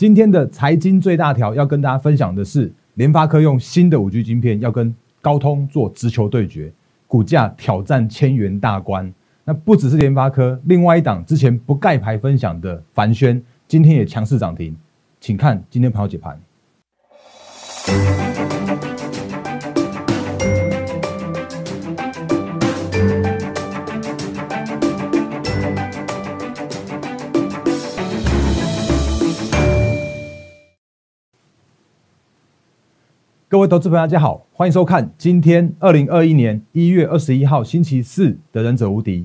今天的财经最大条要跟大家分享的是，联发科用新的五 G 晶片要跟高通做直球对决，股价挑战千元大关。那不只是联发科，另外一档之前不盖牌分享的凡轩，今天也强势涨停，请看今天朋友解盘。各位投资朋友，大家好，欢迎收看今天二零二一年一月二十一号星期四的《忍者无敌》。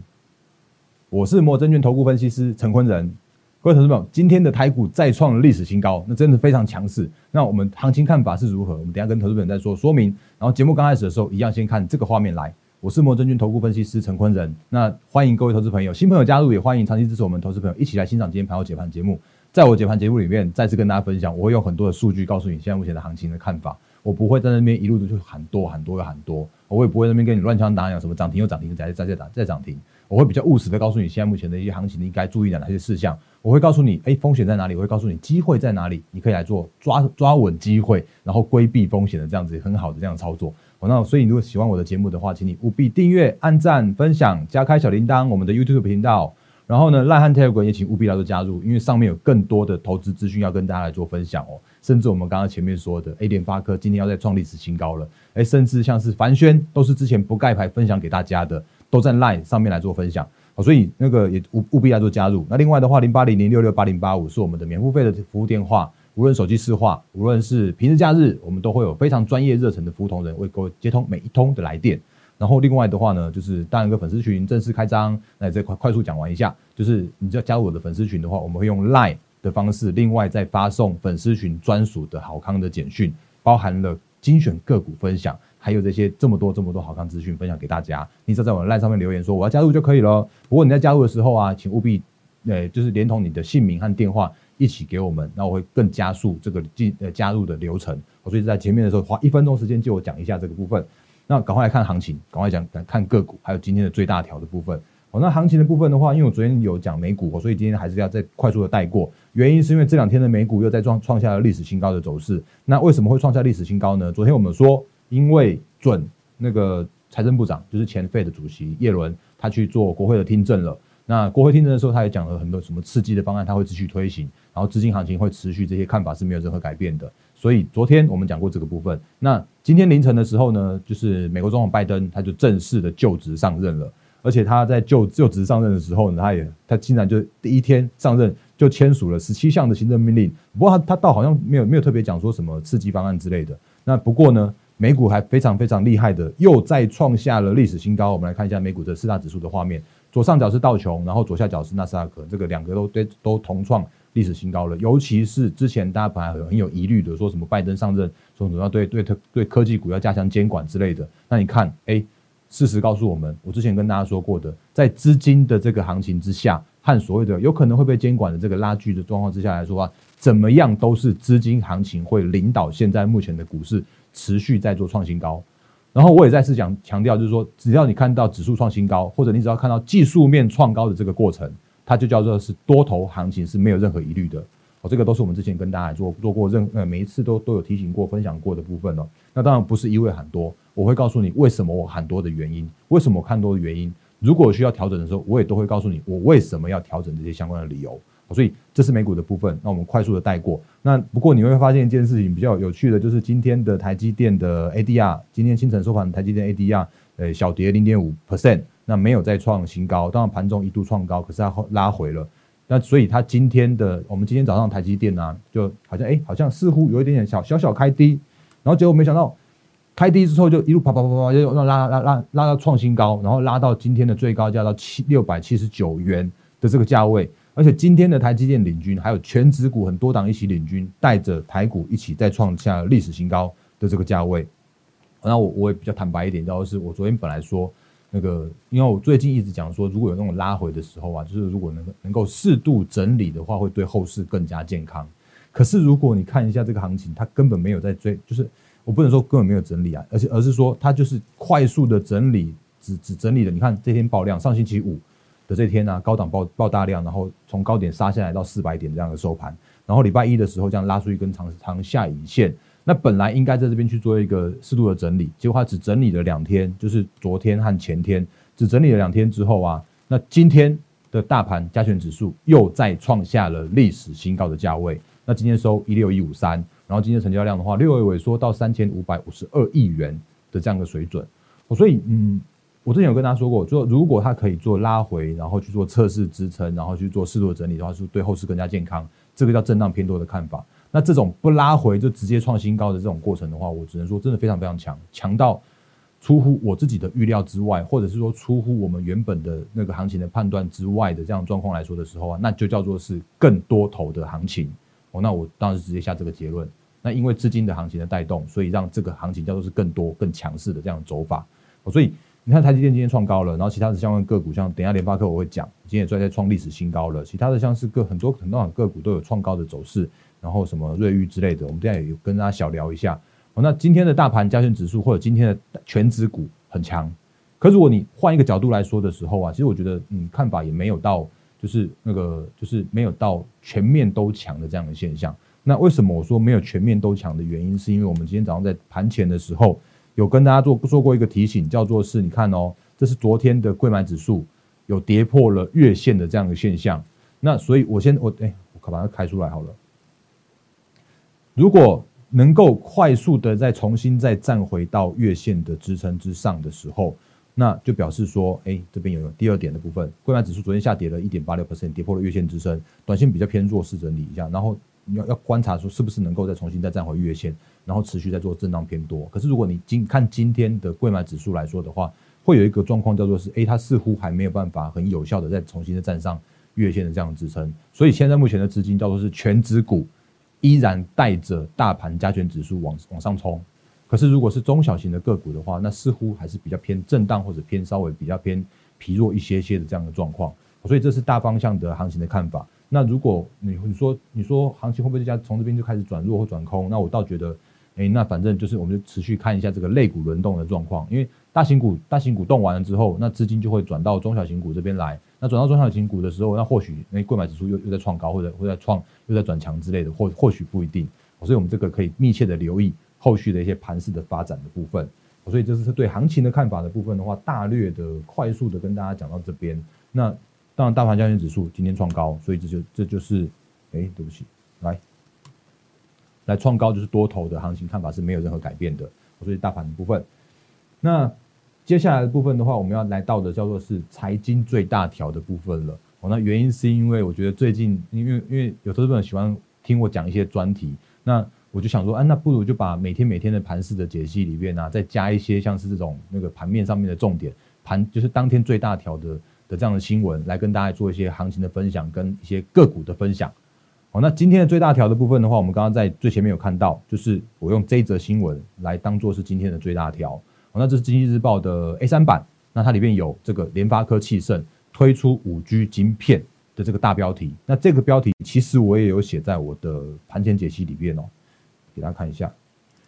我是摩证券投顾分析师陈坤仁。各位投资朋友，今天的台股再创了历史新高，那真的非常强势。那我们行情看法是如何？我们等下跟投资朋友再说说明。然后节目刚开始的时候，一样先看这个画面来。我是摩证券投顾分析师陈坤仁。那欢迎各位投资朋友，新朋友加入，也欢迎长期支持我们投资朋友一起来欣赏今天盘后解盘节目。在我解盘节目里面，再次跟大家分享，我会用很多的数据告诉你现在目前的行情的看法。我不会在那边一路的就喊多喊多又喊多，我也不会那边跟你乱枪打鸟，什么涨停又涨停，再再再涨再涨停。我会比较务实的告诉你，现在目前的一些行情你应该注意哪些事项。我会告诉你，哎，风险在哪里？我会告诉你机会在哪里，你可以来做抓抓稳机会，然后规避风险的这样子很好的这样操作。好，那所以如果喜欢我的节目的话，请你务必订阅、按赞、分享、加开小铃铛，我们的 YouTube 频道。然后呢，赖汉 Telegram 也请务必来做加入，因为上面有更多的投资资讯要跟大家来做分享哦。甚至我们刚刚前面说的 A 点发科今天要再创历史新高了，哎，甚至像是凡轩都是之前不盖牌分享给大家的，都在 Line 上面来做分享。好，所以那个也务务必来做加入。那另外的话，零八零零六六八零八五是我们的免付费的服务电话，无论手机市话，无论是平日假日，我们都会有非常专业热忱的服务同仁为各位接通每一通的来电。然后另外的话呢，就是当一个粉丝群正式开张，那这块快速讲完一下，就是你要加入我的粉丝群的话，我们会用 Line 的方式，另外再发送粉丝群专属的好康的简讯，包含了精选个股分享，还有这些这么多这么多好康资讯分享给大家。你只要在我的 Line 上面留言说我要加入就可以了。不过你在加入的时候啊，请务必，呃，就是连同你的姓名和电话一起给我们，那我会更加速这个进呃加入的流程。我所以在前面的时候花一分钟时间就我讲一下这个部分。那赶快来看行情，赶快讲看个股，还有今天的最大条的部分。那行情的部分的话，因为我昨天有讲美股，所以今天还是要再快速的带过。原因是因为这两天的美股又在创创下了历史新高的走势。那为什么会创下历史新高呢？昨天我们说，因为准那个财政部长就是前费的主席叶伦，他去做国会的听证了。那国会听证的时候，他也讲了很多什么刺激的方案，他会继续推行，然后资金行情会持续，这些看法是没有任何改变的。所以昨天我们讲过这个部分。那今天凌晨的时候呢，就是美国总统拜登他就正式的就职上任了，而且他在就就职上任的时候呢，他也他竟然就第一天上任就签署了十七项的行政命令。不过他他倒好像没有没有特别讲说什么刺激方案之类的。那不过呢，美股还非常非常厉害的，又再创下了历史新高。我们来看一下美股的四大指数的画面，左上角是道琼，然后左下角是纳斯达克，这个两个都都都同创。历史新高了，尤其是之前大家本来很有疑虑的，说什么拜登上任，说什么要对对对科技股要加强监管之类的。那你看，哎，事实告诉我们，我之前跟大家说过的，在资金的这个行情之下，和所谓的有可能会被监管的这个拉锯的状况之下来说啊，怎么样都是资金行情会领导现在目前的股市持续在做创新高。然后我也再次讲强调，就是说，只要你看到指数创新高，或者你只要看到技术面创高的这个过程。它就叫做是多头行情是没有任何疑虑的，哦，这个都是我们之前跟大家做做过任呃每一次都都有提醒过分享过的部分哦。那当然不是一味喊多，我会告诉你为什么我喊多的原因，为什么看多的原因。如果需要调整的时候，我也都会告诉你我为什么要调整这些相关的理由。所以这是美股的部分，那我们快速的带过。那不过你会发现一件事情比较有趣的，就是今天的台积电的 ADR，今天清晨收盘台积电 ADR，呃小跌零点五 percent。那没有再创新高，当然盘中一度创高，可是它拉回了。那所以它今天的，我们今天早上台积电呢，就好像哎，好像似乎有一点点小小小开低，然后结果没想到开低之后就一路啪啪啪啪就拉拉拉拉到创新高，然后拉到今天的最高价到七六百七十九元的这个价位，而且今天的台积电领军，还有全指股很多档一起领军，带着台股一起再创下历史新高的这个价位。那我我也比较坦白一点，就是我昨天本来说。那个，因为我最近一直讲说，如果有那种拉回的时候啊，就是如果能能够适度整理的话，会对后市更加健康。可是如果你看一下这个行情，它根本没有在追，就是我不能说根本没有整理啊，而且而是说它就是快速的整理，只只整理了。你看这天爆量，上星期五的这天呢，高档爆爆大量，然后从高点杀下来到四百点这样的收盘，然后礼拜一的时候这样拉出一根长长下影线，那本来应该在这边去做一个适度的整理，结果它只整理了两天，就是昨天和前天只整理了两天之后啊，那今天的大盘加权指数又再创下了历史新高的价位，那今天收一六一五三，然后今天成交量的话，六月萎缩到三千五百五十二亿元的这样的水准，所以嗯。我之前有跟大家说过，说如果它可以做拉回，然后去做测试支撑，然后去做适度的整理的话，是对后市更加健康。这个叫震荡偏多的看法。那这种不拉回就直接创新高的这种过程的话，我只能说真的非常非常强，强到出乎我自己的预料之外，或者是说出乎我们原本的那个行情的判断之外的这样状况来说的时候啊，那就叫做是更多头的行情。哦，那我当时直接下这个结论。那因为资金的行情的带动，所以让这个行情叫做是更多更强势的这样走法。所以。你看台积电今天创高了，然后其他的相关个股，像等下联发科我会讲，今天也在创历史新高了。其他的像是个很多很多种个股都有创高的走势，然后什么瑞昱之类的，我们等下也有跟大家小聊一下。哦，那今天的大盘加权指数或者今天的全指股很强，可如果你换一个角度来说的时候啊，其实我觉得嗯看法也没有到就是那个就是没有到全面都强的这样的现象。那为什么我说没有全面都强的原因，是因为我们今天早上在盘前的时候。有跟大家做做过一个提醒，叫做是，你看哦，这是昨天的贵买指数有跌破了月线的这样的现象。那所以，我先我哎，我把它开出来好了。如果能够快速的再重新再站回到月线的支撑之上的时候，那就表示说，哎，这边有第二点的部分，贵买指数昨天下跌了一点八六 percent，跌破了月线支撑，短线比较偏弱势整理一下，然后。要要观察说是不是能够再重新再站回月线，然后持续在做震荡偏多。可是如果你今看今天的贵买指数来说的话，会有一个状况叫做是，哎，它似乎还没有办法很有效的再重新的站上月线的这样的支撑。所以现在目前的资金叫做是全指股依然带着大盘加权指数往往上冲。可是如果是中小型的个股的话，那似乎还是比较偏震荡或者偏稍微比较偏疲弱一些些的这样的状况。所以这是大方向的行情的看法。那如果你你说你说行情会不会就从这边就开始转弱或转空？那我倒觉得，哎，那反正就是我们就持续看一下这个类股轮动的状况。因为大型股大型股动完了之后，那资金就会转到中小型股这边来。那转到中小型股的时候，那或许那购买指数又又在创高，或者或在创又在转强之类的，或或许不一定。所以我们这个可以密切的留意后续的一些盘势的发展的部分。所以这是对行情的看法的部分的话，大略的快速的跟大家讲到这边。那。当然，大盘交易指数今天创高，所以这就这就是，哎，对不起，来，来创高就是多头的行情看法是没有任何改变的。所以大盘的部分，那接下来的部分的话，我们要来到的叫做是财经最大条的部分了。哦，那原因是因为我觉得最近，因为因为有投资者喜欢听我讲一些专题，那我就想说，啊，那不如就把每天每天的盘式的解析里边呢，再加一些像是这种那个盘面上面的重点盘，就是当天最大条的。的这样的新闻来跟大家做一些行情的分享，跟一些个股的分享。好，那今天的最大条的部分的话，我们刚刚在最前面有看到，就是我用这则新闻来当做是今天的最大条。那这是经济日报的 A 三版，那它里面有这个联发科汽盛推出五 G 晶片的这个大标题。那这个标题其实我也有写在我的盘前解析里面哦，给大家看一下。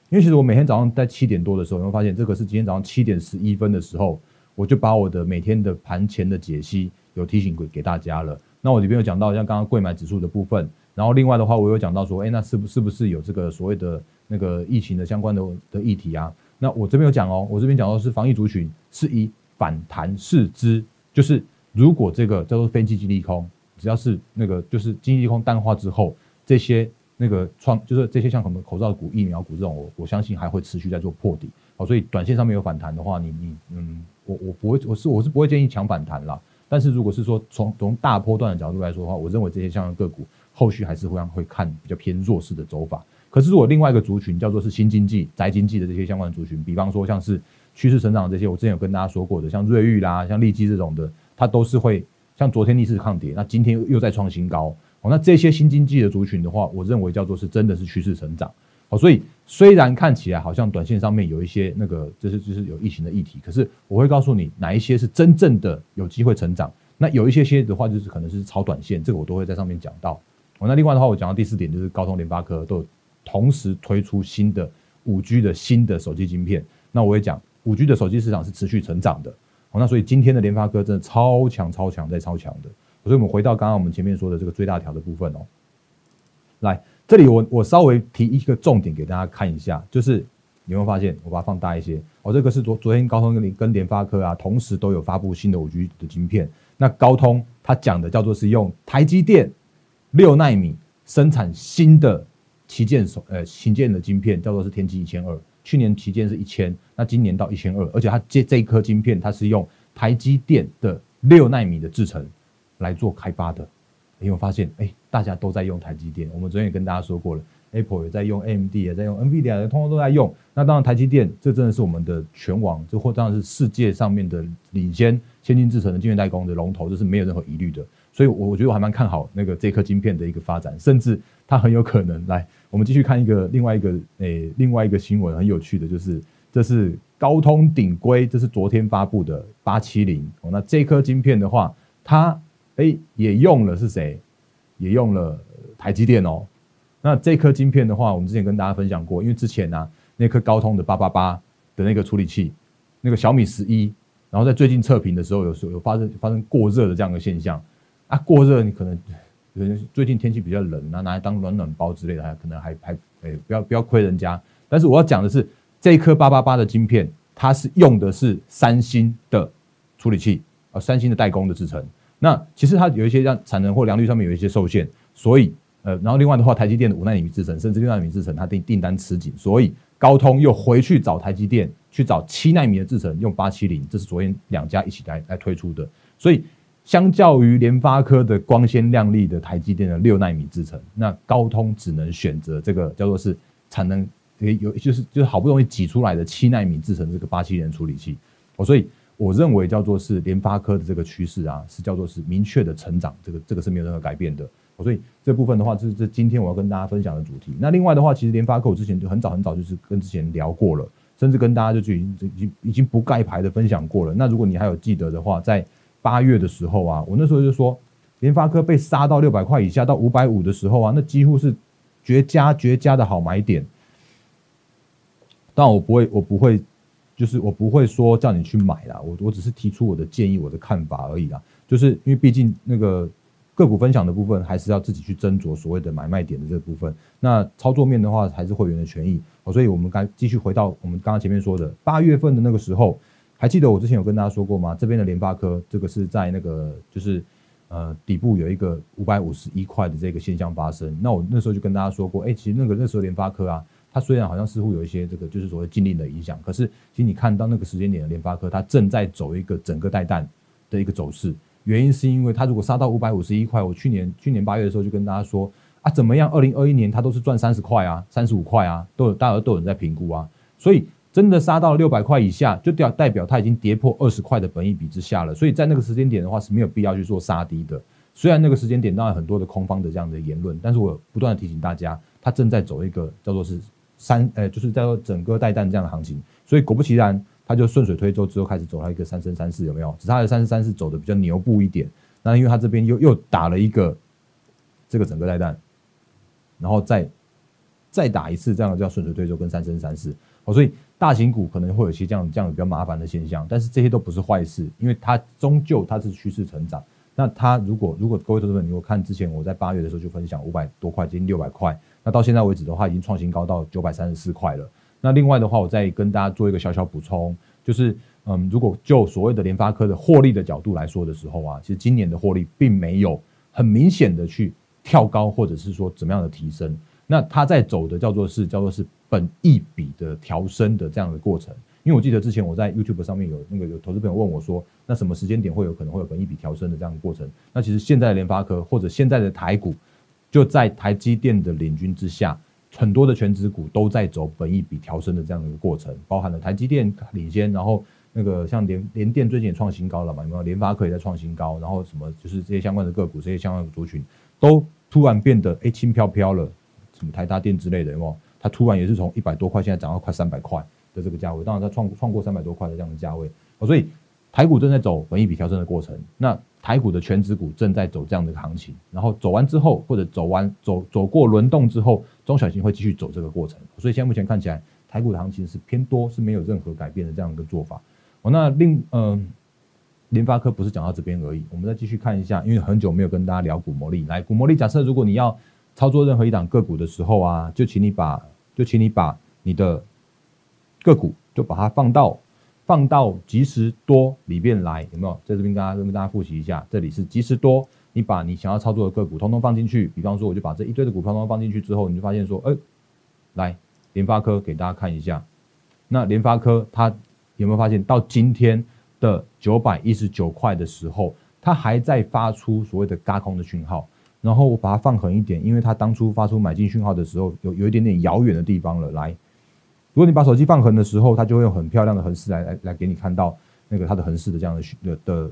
因为其实我每天早上在七点多的时候，你会发现这个是今天早上七点十一分的时候。我就把我的每天的盘前的解析有提醒给给大家了。那我里边有讲到像刚刚贵买指数的部分，然后另外的话我有讲到说，哎，那是不是不是有这个所谓的那个疫情的相关的的议题啊？那我这边有讲哦，我这边讲到是防疫族群是以反弹视之，就是如果这个叫做非经济利空，只要是那个就是经济利空淡化之后，这些那个创就是这些像什么口罩股、疫苗股这种，我我相信还会持续在做破底。好，所以短线上面有反弹的话，你你嗯。我我不会，我是我是不会建议抢反弹啦。但是如果是说从从大波段的角度来说的话，我认为这些相关个股后续还是会会看比较偏弱势的走法。可是如果另外一个族群叫做是新经济、宅经济的这些相关族群，比方说像是趋势成长这些，我之前有跟大家说过的，像瑞昱啦、像利基这种的，它都是会像昨天逆势抗跌，那今天又在创新高。哦，那这些新经济的族群的话，我认为叫做是真的是趋势成长。好，所以虽然看起来好像短线上面有一些那个，就是就是有疫情的议题，可是我会告诉你哪一些是真正的有机会成长。那有一些些的话，就是可能是超短线，这个我都会在上面讲到。哦，那另外的话，我讲到第四点就是高通、联发科都同时推出新的五 G 的新的手机晶片。那我也讲五 G 的手机市场是持续成长的。那所以今天的联发科真的超强、超强、在超强的。所以我们回到刚刚我们前面说的这个最大条的部分哦。来，这里我我稍微提一个重点给大家看一下，就是有没有发现？我把它放大一些。哦，这个是昨昨天高通跟跟联发科啊，同时都有发布新的五 G 的晶片。那高通它讲的叫做是用台积电六纳米生产新的旗舰手呃旗舰的晶片，叫做是天玑一千二。去年旗舰是一千，那今年到一千二，而且它这这一颗晶片，它是用台积电的六纳米的制程来做开发的。有没有发现？哎，大家都在用台积电。我们昨天也跟大家说过了，Apple 也在用，AMD 也在用，NVIDIA 通通都在用。那当然，台积电这真的是我们的全网，这或当然是世界上面的领先先进制程的晶圆代工的龙头，这是没有任何疑虑的。所以，我我觉得我还蛮看好那个这颗晶片的一个发展，甚至它很有可能来。我们继续看一个另外一个诶，另外一个新闻很有趣的，就是这是高通顶规，这是昨天发布的八七零哦。那这颗晶片的话，它。哎，也用了是谁？也用了台积电哦。那这颗晶片的话，我们之前跟大家分享过，因为之前呢，那颗高通的八八八的那个处理器，那个小米十一，然后在最近测评的时候，有时候有发生发生过热的这样的现象啊。过热你可能可能最近天气比较冷，那拿来当暖暖包之类的，可能还还哎，不要不要亏人家。但是我要讲的是，这一颗八八八的晶片，它是用的是三星的处理器啊，三星的代工的制成。那其实它有一些让产能或良率上面有一些受限，所以呃，然后另外的话，台积电的五纳米制程甚至六纳米制程，它订订单吃紧，所以高通又回去找台积电去找七纳米的制程，用八七零，这是昨天两家一起来来推出的。所以相较于联发科的光鲜亮丽的台积电的六纳米制程，那高通只能选择这个叫做是产能有就是就是好不容易挤出来的七纳米制程这个八七零处理器，哦，所以。我认为叫做是联发科的这个趋势啊，是叫做是明确的成长，这个这个是没有任何改变的。所以这部分的话，这是这今天我要跟大家分享的主题。那另外的话，其实联发科我之前就很早很早就是跟之前聊过了，甚至跟大家就已经已经已经不盖牌的分享过了。那如果你还有记得的话，在八月的时候啊，我那时候就说联发科被杀到六百块以下到五百五的时候啊，那几乎是绝佳绝佳的好买点。但我不会，我不会。就是我不会说叫你去买啦，我我只是提出我的建议、我的看法而已啦。就是因为毕竟那个个股分享的部分，还是要自己去斟酌所谓的买卖点的这部分。那操作面的话，还是会员的权益。所以我们该继续回到我们刚刚前面说的八月份的那个时候，还记得我之前有跟大家说过吗？这边的联发科这个是在那个就是呃底部有一个五百五十一块的这个现象发生。那我那时候就跟大家说过，哎，其实那个那时候联发科啊。它虽然好像似乎有一些这个就是所谓禁令的影响，可是其实你看到那个时间点的联发科，它正在走一个整个带弹的一个走势。原因是因为它如果杀到五百五十一块，我去年去年八月的时候就跟大家说啊，怎么样？二零二一年它都是赚三十块啊，三十五块啊，都有大家都有人在评估啊。所以真的杀到六百块以下，就代代表它已经跌破二十块的本益比之下了。所以在那个时间点的话是没有必要去做杀低的。虽然那个时间点当然很多的空方的这样的言论，但是我不断的提醒大家，它正在走一个叫做是。三，呃，就是在做整个带弹这样的行情，所以果不其然，它就顺水推舟之后开始走了一个三升三四，有没有？只它的三升三四走的比较牛步一点，那因为它这边又又打了一个这个整个带弹，然后再再打一次，这样的叫顺水推舟跟三升三四，哦，所以大型股可能会有一些这样这样比较麻烦的现象，但是这些都不是坏事，因为它终究它是趋势成长。那它如果如果各位投资者，你有看之前我在八月的时候就分享五百多块，接近六百块。那到现在为止的话，已经创新高到九百三十四块了。那另外的话，我再跟大家做一个小小补充，就是嗯，如果就所谓的联发科的获利的角度来说的时候啊，其实今年的获利并没有很明显的去跳高，或者是说怎么样的提升。那它在走的叫做是叫做是本一比的调升的这样的过程。因为我记得之前我在 YouTube 上面有那个有投资朋友问我说，那什么时间点会有可能会有本一比调升的这样的过程？那其实现在的联发科或者现在的台股。就在台积电的领军之下，很多的全职股都在走本益比调升的这样的一个过程，包含了台积电领先，然后那个像联联电最近也创新高了嘛，有没有？联发科也在创新高，然后什么就是这些相关的个股，这些相关的族群都突然变得哎轻飘飘了，什么台达电之类的，有没有？它突然也是从一百多块，现在涨到快三百块的这个价位，当然它创创过三百多块的这样的价位，所以台股正在走本益比调整的过程，那。台股的全指股正在走这样的行情，然后走完之后，或者走完走走过轮动之后，中小型会继续走这个过程。所以现在目前看起来，台股的行情是偏多，是没有任何改变的这样一个做法。哦，那另嗯，联发科不是讲到这边而已，我们再继续看一下，因为很久没有跟大家聊股魔力。来，股魔力，假设如果你要操作任何一档个股的时候啊，就请你把就请你把你的个股就把它放到放到即时多里面来，有没有？在这边跟大家跟大家复习一下，这里是即时多，你把你想要操作的个股通通放进去。比方说，我就把这一堆的股票通通放进去之后，你就发现说，哎，来联发科给大家看一下。那联发科它有没有发现到今天的九百一十九块的时候，它还在发出所谓的嘎空的讯号？然后我把它放狠一点，因为它当初发出买进讯号的时候，有有一点点遥远的地方了。来，如果你把手机放横的时候，它就会用很漂亮的横式来来来给你看到那个它的横式的这样的的的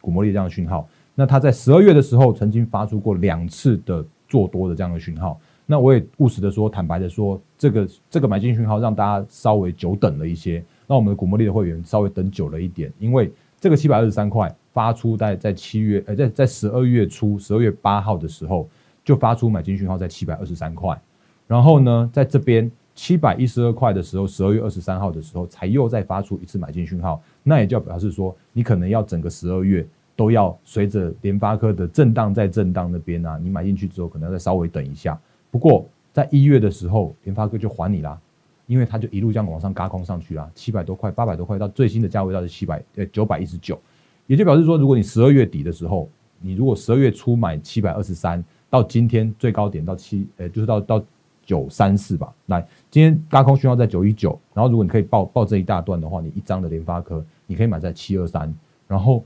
股魔力这样的讯号。那它在十二月的时候曾经发出过两次的做多的这样的讯号。那我也务实的说，坦白的说，这个这个买进讯号让大家稍微久等了一些，让我们的股魔力的会员稍微等久了一点，因为这个七百二十三块。发出在在七月，呃，在在十二月初，十二月八号的时候就发出买进讯号在七百二十三块，然后呢，在这边七百一十二块的时候，十二月二十三号的时候才又再发出一次买进讯号，那也就表示说，你可能要整个十二月都要随着联发科的震荡在震荡那边啊，你买进去之后可能要再稍微等一下。不过在一月的时候，联发科就还你啦，因为它就一路这样往上嘎空上去啦，七百多块、八百多块到最新的价位到是七百呃九百一十九。也就表示说，如果你十二月底的时候，你如果十二月初买七百二十三，到今天最高点到七，呃，就是到到九三四吧。来，今天高空讯号在九一九，然后如果你可以报报这一大段的话，你一张的联发科，你可以买在七二三，然后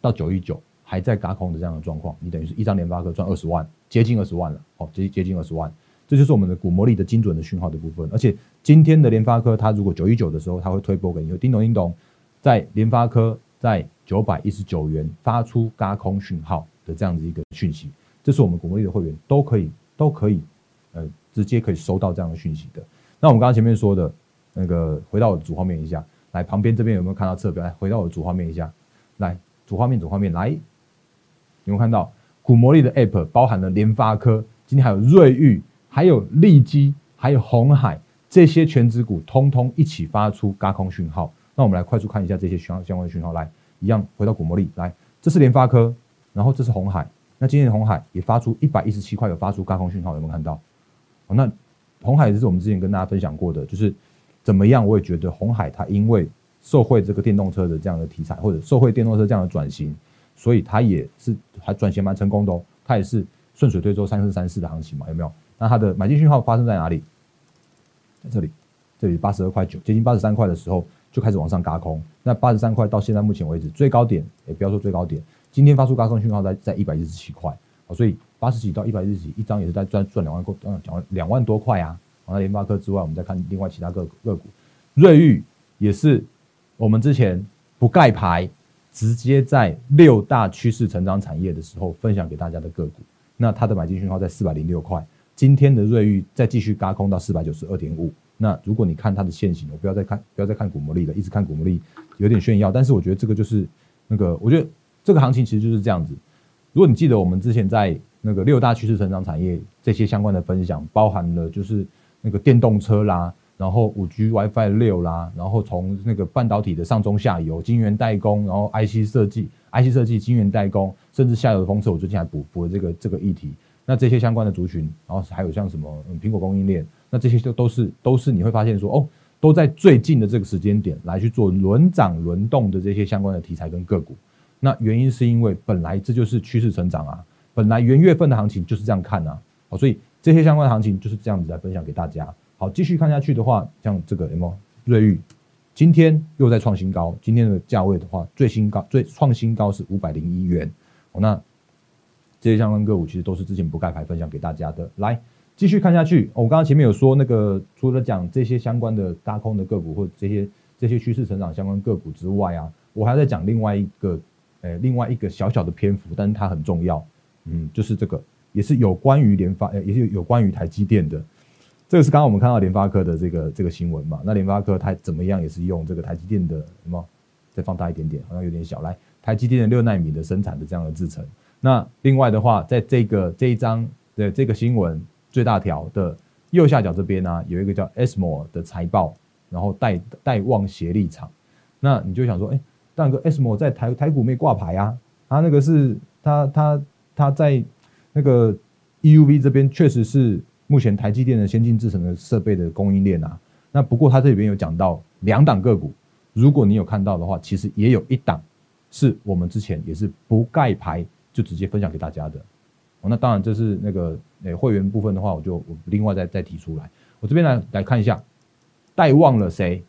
到九一九还在高空的这样的状况，你等于是一张联发科赚二十万，接近二十万了，哦，接接近二十万，这就是我们的股魔力的精准的讯号的部分。而且今天的联发科，它如果九一九的时候，它会推波给你，有叮咚叮咚，在联发科在。九百一十九元发出嘎空讯号的这样子一个讯息，这是我们股魔力的会员都可以都可以呃直接可以收到这样的讯息的。那我们刚刚前面说的那个，回到我的主画面一下，来旁边这边有没有看到侧标？来回到我的主画面一下，来主画面主画面来，有没有看到股魔力的 App 包含了联发科，今天还有瑞昱，还有利基，还有红海这些全指股，通通一起发出嘎空讯号。那我们来快速看一下这些相相关的讯号，来。一样回到股魔力来，这是联发科，然后这是红海。那今天的红海也发出一百一十七块，有发出高空讯号，有没有看到？那红海也是我们之前跟大家分享过的，就是怎么样？我也觉得红海它因为受惠这个电动车的这样的题材，或者受惠电动车这样的转型，所以它也是还转型蛮成功的哦。它也是顺水推舟三四三四的行情嘛，有没有？那它的买进讯号发生在哪里？在这里，这里八十二块九，接近八十三块的时候。就开始往上嘎空，那八十三块到现在目前为止最高点，也不要说最高点，今天发出嘎空讯号在在一百一十七块，啊，所以八十几到一百一十几一张也是在赚赚两万多，嗯，讲两万多块啊。那联发科之外，我们再看另外其他个个股，瑞昱也是我们之前不盖牌，直接在六大趋势成长产业的时候分享给大家的个股，那它的买进讯号在四百零六块，今天的瑞昱再继续嘎空到四百九十二点五。那如果你看它的线型，我不要再看，不要再看股魔力了，一直看股魔力有点炫耀。但是我觉得这个就是那个，我觉得这个行情其实就是这样子。如果你记得我们之前在那个六大趋势成长产业这些相关的分享，包含了就是那个电动车啦，然后五 G WiFi 六啦，然后从那个半导体的上中下游晶圆代工，然后 IC 设计、IC 设计晶圆代工，甚至下游的封测，我最近还补补了这个这个议题。那这些相关的族群，然后还有像什么苹果供应链。那这些就都是都是你会发现说哦，都在最近的这个时间点来去做轮涨轮动的这些相关的题材跟个股。那原因是因为本来这就是趋势成长啊，本来元月份的行情就是这样看啊，好，所以这些相关的行情就是这样子来分享给大家。好，继续看下去的话，像这个什么瑞昱，今天又在创新高，今天的价位的话，最新高最创新高是五百零一元。好，那这些相关个股其实都是之前不盖牌分享给大家的，来。继续看下去，我刚刚前面有说那个，除了讲这些相关的大空的个股或者这些这些趋势成长相关个股之外啊，我还在讲另外一个，呃，另外一个小小的篇幅，但是它很重要，嗯，就是这个也是有关于联发，呃，也是有关于台积电的，这个是刚刚我们看到联发科的这个这个新闻嘛？那联发科它怎么样也是用这个台积电的什么？再放大一点点，好像有点小，来，台积电的六纳米的生产的这样的制程。那另外的话，在这个这一章的这个新闻。最大条的右下角这边呢，有一个叫 s m o 的财报，然后带带望协力场，那你就想说，哎，大哥 s m o 在台台股没挂牌啊？他那个是他他他在那个 EUV 这边确实是目前台积电的先进制程的设备的供应链啊。那不过他这里边有讲到两档个股，如果你有看到的话，其实也有一档是我们之前也是不盖牌就直接分享给大家的。哦，那当然这是那个诶会员部分的话，我就我另外再再提出来。我这边来来看一下，带旺了谁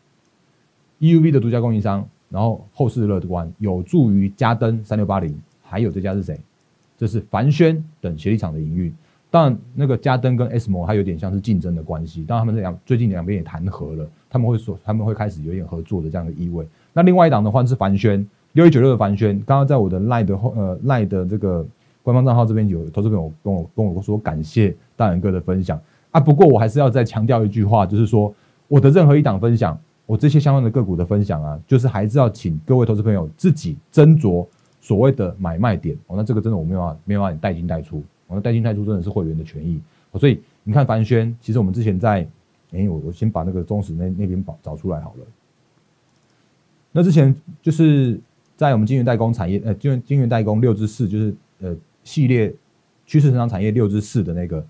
？EUV 的独家供应商，然后后市乐观，有助于嘉登三六八零，还有这家是谁？这是凡轩等协力厂的营运。当然，那个嘉登跟 S M 它有点像是竞争的关系，当然他们两最近两边也谈和了，他们会说他们会开始有点合作的这样的意味。那另外一档的话是凡轩六一九六的凡轩，刚刚在我的赖的后呃赖的这个官方账号这边有投资朋友跟我跟我说感谢大人哥的分享啊，不过我还是要再强调一句话，就是说我的任何一档分享，我这些相关的个股的分享啊，就是还是要请各位投资朋友自己斟酌所谓的买卖点哦，那这个真的我没有办法没有办法带进带出。我的带进带出真的是会员的权益，所以你看凡轩，其实我们之前在，哎，我我先把那个中实那那边找找出来好了。那之前就是在我们晶圆代工产业，呃，晶圆晶圆代工六至四，就是呃系列趋势成长产业六至四的那个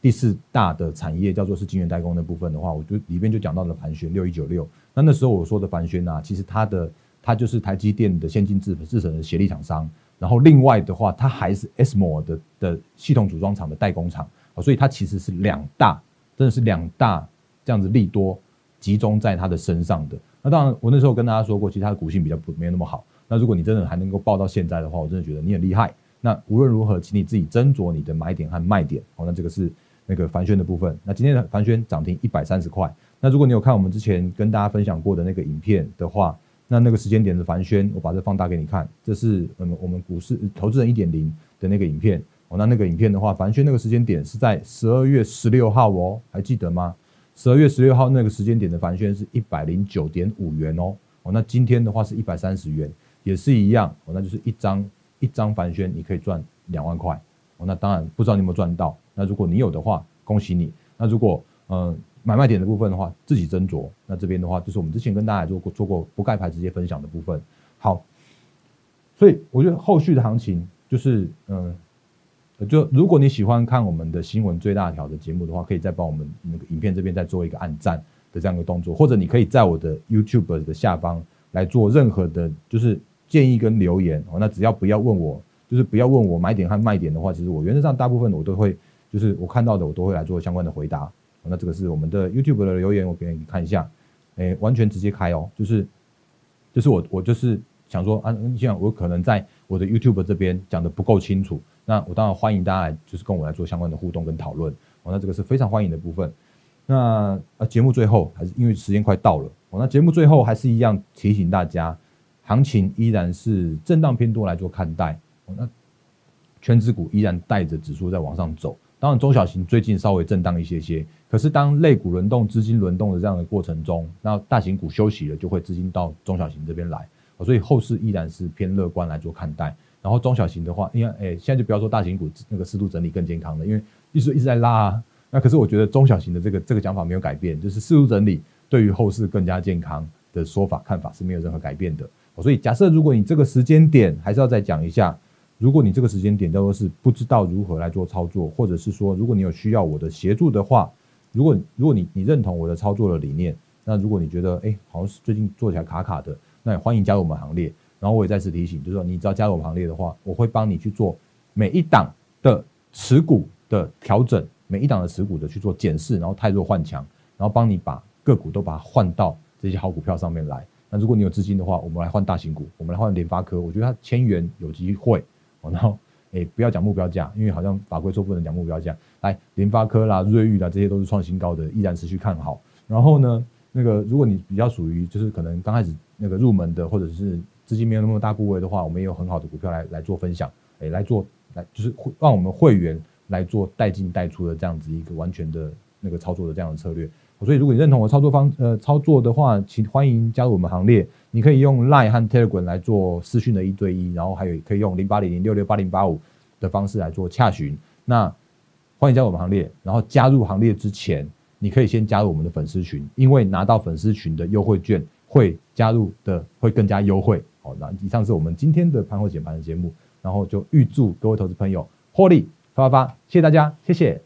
第四大的产业叫做是晶圆代工的部分的话，我就里边就讲到了凡轩六一九六。那那时候我说的凡轩啊，其实它的它就是台积电的先进制制成的协力厂商。然后另外的话，它还是 SMO 的的系统组装厂的代工厂啊，所以它其实是两大，真的是两大这样子利多集中在它的身上的。那当然，我那时候跟大家说过，其实它的股性比较不没有那么好。那如果你真的还能够报到现在的话，我真的觉得你很厉害。那无论如何，请你自己斟酌你的买点和卖点。好，那这个是那个凡轩的部分。那今天的凡轩涨停一百三十块。那如果你有看我们之前跟大家分享过的那个影片的话，那那个时间点的凡轩，我把这放大给你看，这是嗯我们股市投资人一点零的那个影片哦。那那个影片的话，凡轩那个时间点是在十二月十六号哦，还记得吗？十二月十六号那个时间点的凡轩是一百零九点五元哦。哦，那今天的话是一百三十元，也是一样哦。那就是一张一张凡轩你可以赚两万块哦。那当然不知道你有没有赚到，那如果你有的话，恭喜你。那如果嗯。买卖点的部分的话，自己斟酌。那这边的话，就是我们之前跟大家做过做过不盖牌直接分享的部分。好，所以我觉得后续的行情就是，嗯，就如果你喜欢看我们的新闻最大条的节目的话，可以再帮我们那个影片这边再做一个按赞的这样一个动作，或者你可以在我的 YouTube 的下方来做任何的，就是建议跟留言哦。那只要不要问我，就是不要问我买点和卖点的话，其实我原则上大部分我都会，就是我看到的我都会来做相关的回答。那这个是我们的 YouTube 的留言，我给你看一下，哎，完全直接开哦，就是，就是我我就是想说啊，你想我可能在我的 YouTube 这边讲的不够清楚，那我当然欢迎大家来，就是跟我来做相关的互动跟讨论，哦，那这个是非常欢迎的部分。那啊，节目最后还是因为时间快到了，哦，那节目最后还是一样提醒大家，行情依然是震荡偏多来做看待，那全指股依然带着指数在往上走。当然，中小型最近稍微震荡一些些，可是当类股轮动、资金轮动的这样的过程中，那大型股休息了，就会资金到中小型这边来，所以后市依然是偏乐观来做看待。然后中小型的话，因为诶，现在就不要说大型股那个适度整理更健康的，因为一直一直在拉啊。那可是我觉得中小型的这个这个讲法没有改变，就是适度整理对于后市更加健康的说法看法是没有任何改变的。所以假设如果你这个时间点还是要再讲一下。如果你这个时间点叫做是不知道如何来做操作，或者是说如果你有需要我的协助的话，如果如果你你认同我的操作的理念，那如果你觉得哎好像是最近做起来卡卡的，那也欢迎加入我们行列。然后我也再次提醒，就是说你只要加入我们行列的话，我会帮你去做每一档的持股的调整，每一档的持股的去做检视，然后太弱换强，然后帮你把个股都把它换到这些好股票上面来。那如果你有资金的话，我们来换大型股，我们来换联发科，我觉得它千元有机会。然后，诶，不要讲目标价，因为好像法规说不能讲目标价。来，联发科啦、瑞昱啦，这些都是创新高的，依然持续看好。然后呢，那个如果你比较属于就是可能刚开始那个入门的，或者是资金没有那么大部位的话，我们也有很好的股票来来做分享，诶，来做来就是让我们会员来做带进带出的这样子一个完全的那个操作的这样的策略。所以，如果你认同我操作方呃操作的话，请欢迎加入我们行列。你可以用 Line 和 Telegram 来做私讯的一对一，然后还有可以用零八零零六六八零八五的方式来做洽询。那欢迎加入我们行列。然后加入行列之前，你可以先加入我们的粉丝群，因为拿到粉丝群的优惠券会加入的会更加优惠。好，那以上是我们今天的盘后解盘的节目，然后就预祝各位投资朋友获利发发发，谢谢大家，谢谢。